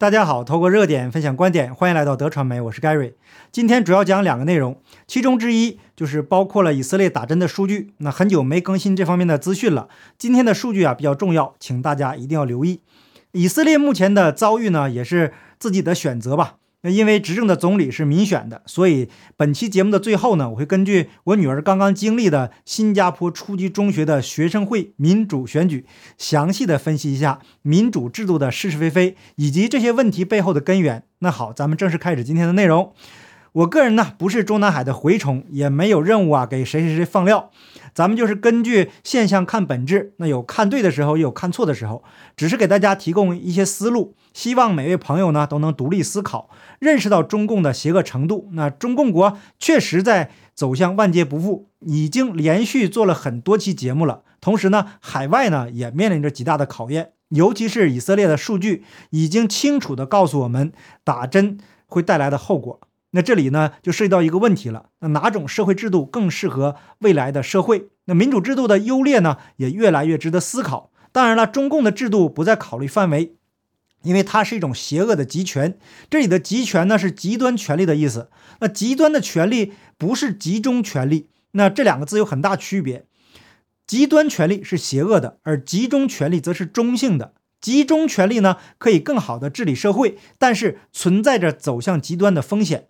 大家好，透过热点分享观点，欢迎来到德传媒，我是 Gary。今天主要讲两个内容，其中之一就是包括了以色列打针的数据。那很久没更新这方面的资讯了，今天的数据啊比较重要，请大家一定要留意。以色列目前的遭遇呢，也是自己的选择吧。那因为执政的总理是民选的，所以本期节目的最后呢，我会根据我女儿刚刚经历的新加坡初级中学的学生会民主选举，详细的分析一下民主制度的是是非非，以及这些问题背后的根源。那好，咱们正式开始今天的内容。我个人呢，不是中南海的蛔虫，也没有任务啊给谁谁谁放料。咱们就是根据现象看本质，那有看对的时候，也有看错的时候，只是给大家提供一些思路，希望每位朋友呢都能独立思考，认识到中共的邪恶程度。那中共国确实在走向万劫不复，已经连续做了很多期节目了。同时呢，海外呢也面临着极大的考验，尤其是以色列的数据已经清楚地告诉我们打针会带来的后果。那这里呢，就涉及到一个问题了。那哪种社会制度更适合未来的社会？那民主制度的优劣呢，也越来越值得思考。当然了，中共的制度不在考虑范围，因为它是一种邪恶的集权。这里的集权呢，是极端权力的意思。那极端的权力不是集中权力，那这两个字有很大区别。极端权力是邪恶的，而集中权力则是中性的。集中权力呢，可以更好的治理社会，但是存在着走向极端的风险。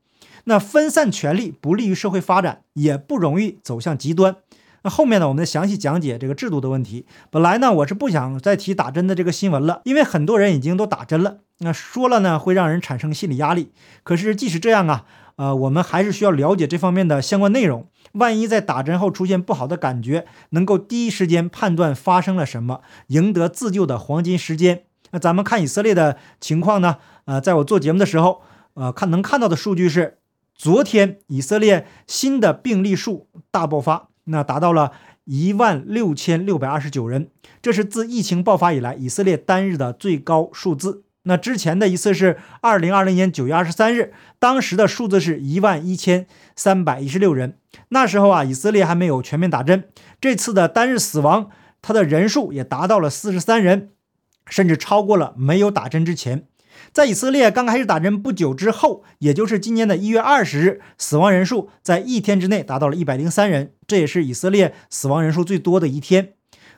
那分散权力不利于社会发展，也不容易走向极端。那后面呢，我们再详细讲解这个制度的问题。本来呢，我是不想再提打针的这个新闻了，因为很多人已经都打针了。那说了呢，会让人产生心理压力。可是即使这样啊，呃，我们还是需要了解这方面的相关内容。万一在打针后出现不好的感觉，能够第一时间判断发生了什么，赢得自救的黄金时间。那咱们看以色列的情况呢？呃，在我做节目的时候，呃，看能看到的数据是。昨天，以色列新的病例数大爆发，那达到了一万六千六百二十九人，这是自疫情爆发以来以色列单日的最高数字。那之前的一次是二零二零年九月二十三日，当时的数字是一万一千三百一十六人。那时候啊，以色列还没有全面打针。这次的单日死亡，它的人数也达到了四十三人，甚至超过了没有打针之前。在以色列刚开始打针不久之后，也就是今年的一月二十日，死亡人数在一天之内达到了一百零三人，这也是以色列死亡人数最多的一天。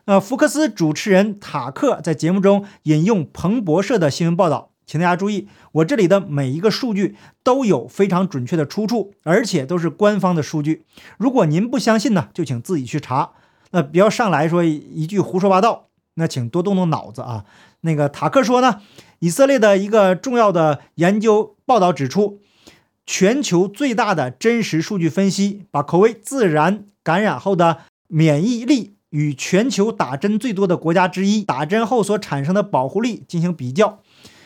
呃，福克斯主持人塔克在节目中引用彭博社的新闻报道，请大家注意，我这里的每一个数据都有非常准确的出处，而且都是官方的数据。如果您不相信呢，就请自己去查，那不要上来说一句胡说八道，那请多动动脑子啊。那个塔克说呢。以色列的一个重要的研究报道指出，全球最大的真实数据分析把口味自然感染后的免疫力与全球打针最多的国家之一打针后所产生的保护力进行比较。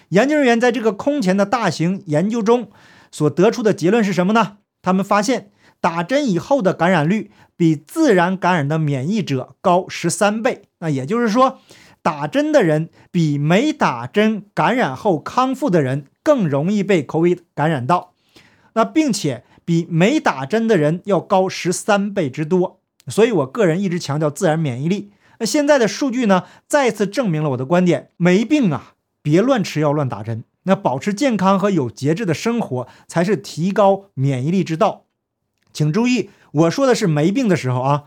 研究人员在这个空前的大型研究中所得出的结论是什么呢？他们发现打针以后的感染率比自然感染的免疫者高十三倍。那也就是说。打针的人比没打针感染后康复的人更容易被 COVID 感染到，那并且比没打针的人要高十三倍之多。所以我个人一直强调自然免疫力。那现在的数据呢，再次证明了我的观点：没病啊，别乱吃药、乱打针。那保持健康和有节制的生活才是提高免疫力之道。请注意，我说的是没病的时候啊，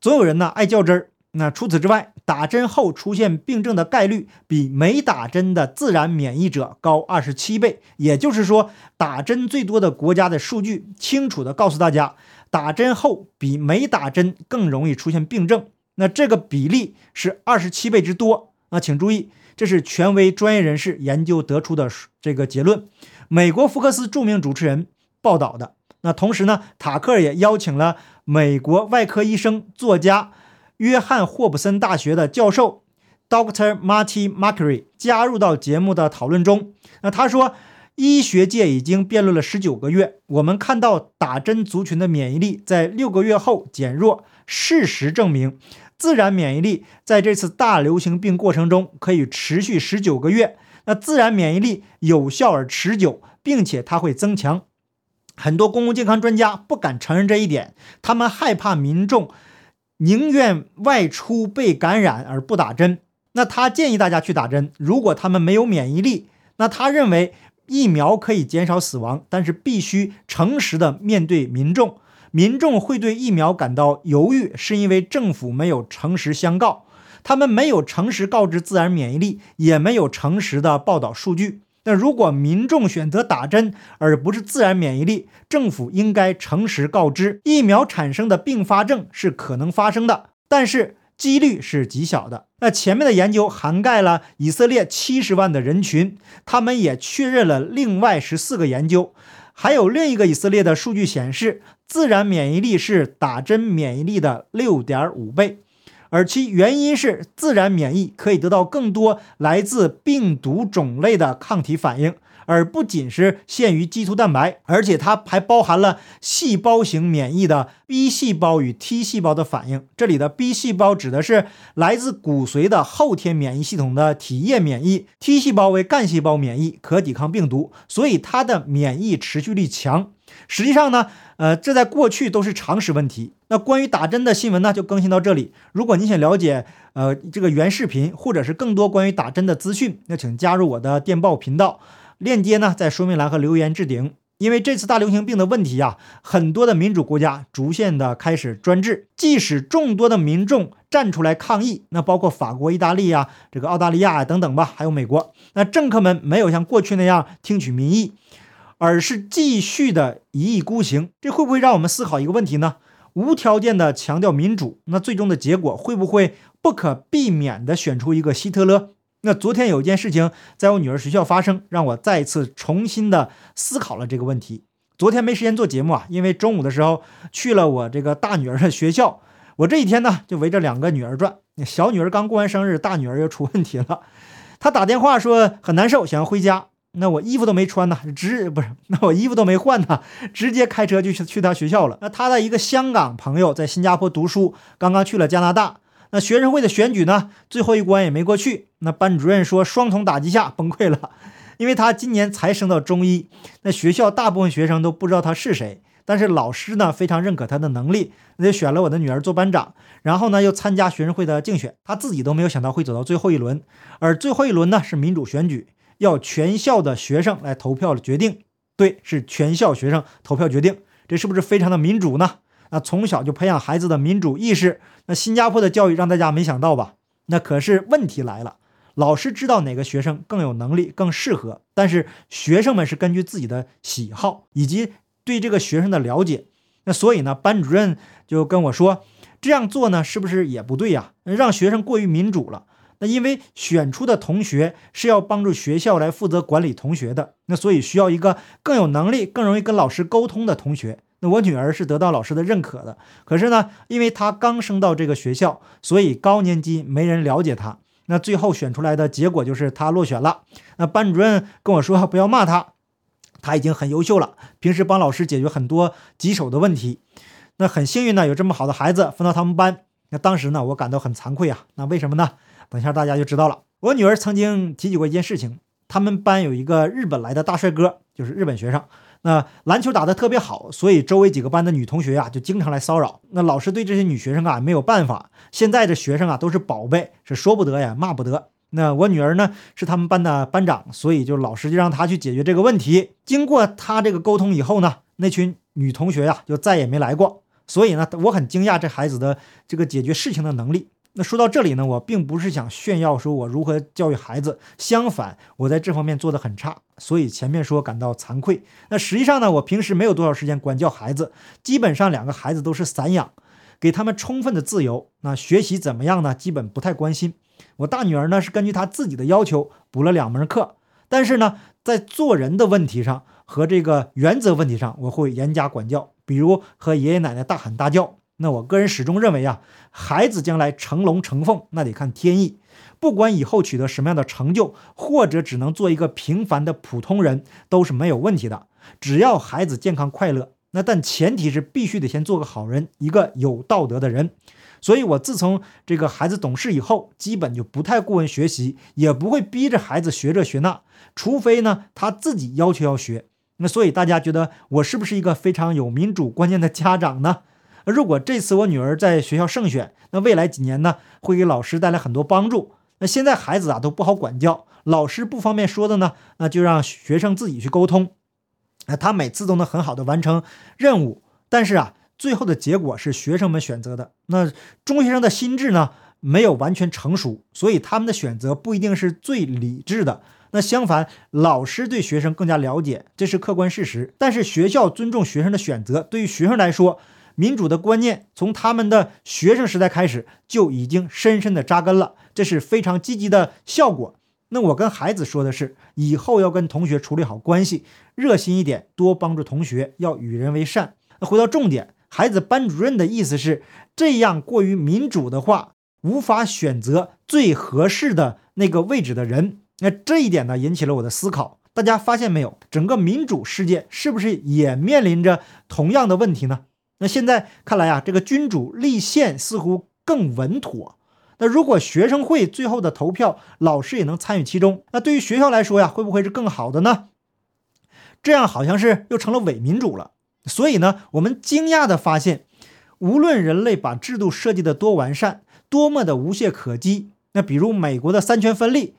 总有人呢爱较真儿。那除此之外，打针后出现病症的概率比没打针的自然免疫者高二十七倍。也就是说，打针最多的国家的数据清楚地告诉大家，打针后比没打针更容易出现病症。那这个比例是二十七倍之多。那请注意，这是权威专业人士研究得出的这个结论。美国福克斯著名主持人报道的。那同时呢，塔克也邀请了美国外科医生、作家。约翰霍普森大学的教授 Dr. Marty Makary 加入到节目的讨论中。那他说，医学界已经辩论了十九个月，我们看到打针族群的免疫力在六个月后减弱。事实证明，自然免疫力在这次大流行病过程中可以持续十九个月。那自然免疫力有效而持久，并且它会增强。很多公共健康专家不敢承认这一点，他们害怕民众。宁愿外出被感染而不打针，那他建议大家去打针。如果他们没有免疫力，那他认为疫苗可以减少死亡，但是必须诚实的面对民众。民众会对疫苗感到犹豫，是因为政府没有诚实相告，他们没有诚实告知自然免疫力，也没有诚实的报道数据。那如果民众选择打针而不是自然免疫力，政府应该诚实告知疫苗产生的并发症是可能发生的，但是几率是极小的。那前面的研究涵盖了以色列七十万的人群，他们也确认了另外十四个研究，还有另一个以色列的数据显示，自然免疫力是打针免疫力的六点五倍。而其原因是，自然免疫可以得到更多来自病毒种类的抗体反应，而不仅是限于基础蛋白，而且它还包含了细胞型免疫的 B 细胞与 T 细胞的反应。这里的 B 细胞指的是来自骨髓的后天免疫系统的体液免疫，T 细胞为干细胞免疫，可抵抗病毒，所以它的免疫持续力强。实际上呢，呃，这在过去都是常识问题。那关于打针的新闻呢，就更新到这里。如果你想了解呃这个原视频，或者是更多关于打针的资讯，那请加入我的电报频道，链接呢在说明栏和留言置顶。因为这次大流行病的问题啊，很多的民主国家逐渐的开始专制，即使众多的民众站出来抗议，那包括法国、意大利啊，这个澳大利亚啊等等吧，还有美国，那政客们没有像过去那样听取民意。而是继续的一意孤行，这会不会让我们思考一个问题呢？无条件的强调民主，那最终的结果会不会不可避免的选出一个希特勒？那昨天有一件事情在我女儿学校发生，让我再一次重新的思考了这个问题。昨天没时间做节目啊，因为中午的时候去了我这个大女儿的学校，我这一天呢就围着两个女儿转。小女儿刚过完生日，大女儿又出问题了，她打电话说很难受，想要回家。那我衣服都没穿呢，直不是？那我衣服都没换呢，直接开车就去去他学校了。那他的一个香港朋友在新加坡读书，刚刚去了加拿大。那学生会的选举呢，最后一关也没过去。那班主任说双重打击下崩溃了，因为他今年才升到中医，那学校大部分学生都不知道他是谁，但是老师呢非常认可他的能力，那就选了我的女儿做班长。然后呢又参加学生会的竞选，他自己都没有想到会走到最后一轮，而最后一轮呢是民主选举。要全校的学生来投票决定，对，是全校学生投票决定，这是不是非常的民主呢？那从小就培养孩子的民主意识，那新加坡的教育让大家没想到吧？那可是问题来了，老师知道哪个学生更有能力、更适合，但是学生们是根据自己的喜好以及对这个学生的了解，那所以呢，班主任就跟我说，这样做呢是不是也不对呀？让学生过于民主了。那因为选出的同学是要帮助学校来负责管理同学的，那所以需要一个更有能力、更容易跟老师沟通的同学。那我女儿是得到老师的认可的，可是呢，因为她刚升到这个学校，所以高年级没人了解她。那最后选出来的结果就是她落选了。那班主任跟我说不要骂她，她已经很优秀了，平时帮老师解决很多棘手的问题。那很幸运呢，有这么好的孩子分到他们班。那当时呢，我感到很惭愧啊。那为什么呢？等一下，大家就知道了。我女儿曾经提起过一件事情，他们班有一个日本来的大帅哥，就是日本学生。那篮球打得特别好，所以周围几个班的女同学呀，就经常来骚扰。那老师对这些女学生啊没有办法。现在的学生啊都是宝贝，是说不得呀，骂不得。那我女儿呢是他们班的班长，所以就老师就让她去解决这个问题。经过她这个沟通以后呢，那群女同学呀就再也没来过。所以呢，我很惊讶这孩子的这个解决事情的能力。那说到这里呢，我并不是想炫耀说我如何教育孩子，相反，我在这方面做得很差，所以前面说感到惭愧。那实际上呢，我平时没有多少时间管教孩子，基本上两个孩子都是散养，给他们充分的自由。那学习怎么样呢？基本不太关心。我大女儿呢是根据她自己的要求补了两门课，但是呢，在做人的问题上和这个原则问题上，我会严加管教，比如和爷爷奶奶大喊大叫。那我个人始终认为啊，孩子将来成龙成凤，那得看天意。不管以后取得什么样的成就，或者只能做一个平凡的普通人，都是没有问题的。只要孩子健康快乐，那但前提是必须得先做个好人，一个有道德的人。所以，我自从这个孩子懂事以后，基本就不太过问学习，也不会逼着孩子学这学那，除非呢他自己要求要学。那所以大家觉得我是不是一个非常有民主观念的家长呢？如果这次我女儿在学校胜选，那未来几年呢，会给老师带来很多帮助。那现在孩子啊都不好管教，老师不方便说的呢，那就让学生自己去沟通。那他每次都能很好的完成任务，但是啊，最后的结果是学生们选择的。那中学生的心智呢没有完全成熟，所以他们的选择不一定是最理智的。那相反，老师对学生更加了解，这是客观事实。但是学校尊重学生的选择，对于学生来说，民主的观念从他们的学生时代开始就已经深深的扎根了，这是非常积极的效果。那我跟孩子说的是，以后要跟同学处理好关系，热心一点，多帮助同学，要与人为善。那回到重点，孩子班主任的意思是，这样过于民主的话，无法选择最合适的那个位置的人。那这一点呢，引起了我的思考。大家发现没有，整个民主世界是不是也面临着同样的问题呢？那现在看来啊，这个君主立宪似乎更稳妥。那如果学生会最后的投票，老师也能参与其中，那对于学校来说呀，会不会是更好的呢？这样好像是又成了伪民主了。所以呢，我们惊讶地发现，无论人类把制度设计得多完善，多么的无懈可击，那比如美国的三权分立。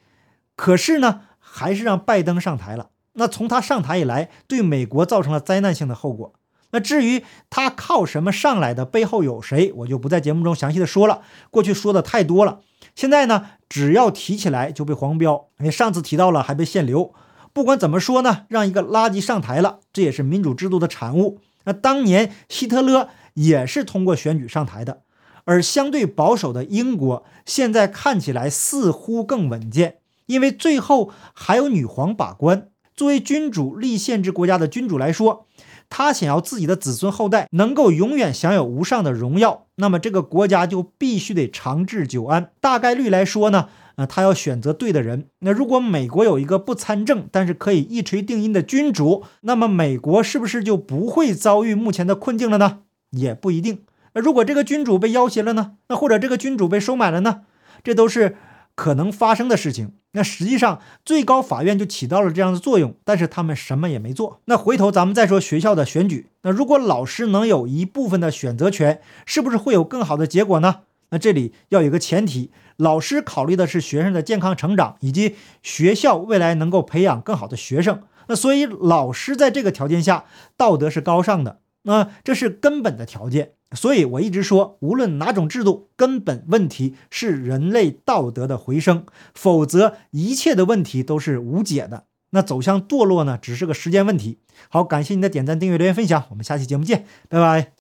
可是呢，还是让拜登上台了。那从他上台以来，对美国造成了灾难性的后果。那至于他靠什么上来的，背后有谁，我就不在节目中详细的说了。过去说的太多了，现在呢，只要提起来就被黄标。你上次提到了，还被限流。不管怎么说呢，让一个垃圾上台了，这也是民主制度的产物。那当年希特勒也是通过选举上台的，而相对保守的英国，现在看起来似乎更稳健。因为最后还有女皇把关，作为君主立宪制国家的君主来说，他想要自己的子孙后代能够永远享有无上的荣耀，那么这个国家就必须得长治久安。大概率来说呢，呃，他要选择对的人。那如果美国有一个不参政但是可以一锤定音的君主，那么美国是不是就不会遭遇目前的困境了呢？也不一定。那如果这个君主被要挟了呢？那或者这个君主被收买了呢？这都是。可能发生的事情，那实际上最高法院就起到了这样的作用，但是他们什么也没做。那回头咱们再说学校的选举，那如果老师能有一部分的选择权，是不是会有更好的结果呢？那这里要有个前提，老师考虑的是学生的健康成长以及学校未来能够培养更好的学生。那所以老师在这个条件下，道德是高尚的，那这是根本的条件。所以，我一直说，无论哪种制度，根本问题是人类道德的回升，否则一切的问题都是无解的。那走向堕落呢，只是个时间问题。好，感谢你的点赞、订阅、留言、分享，我们下期节目见，拜拜。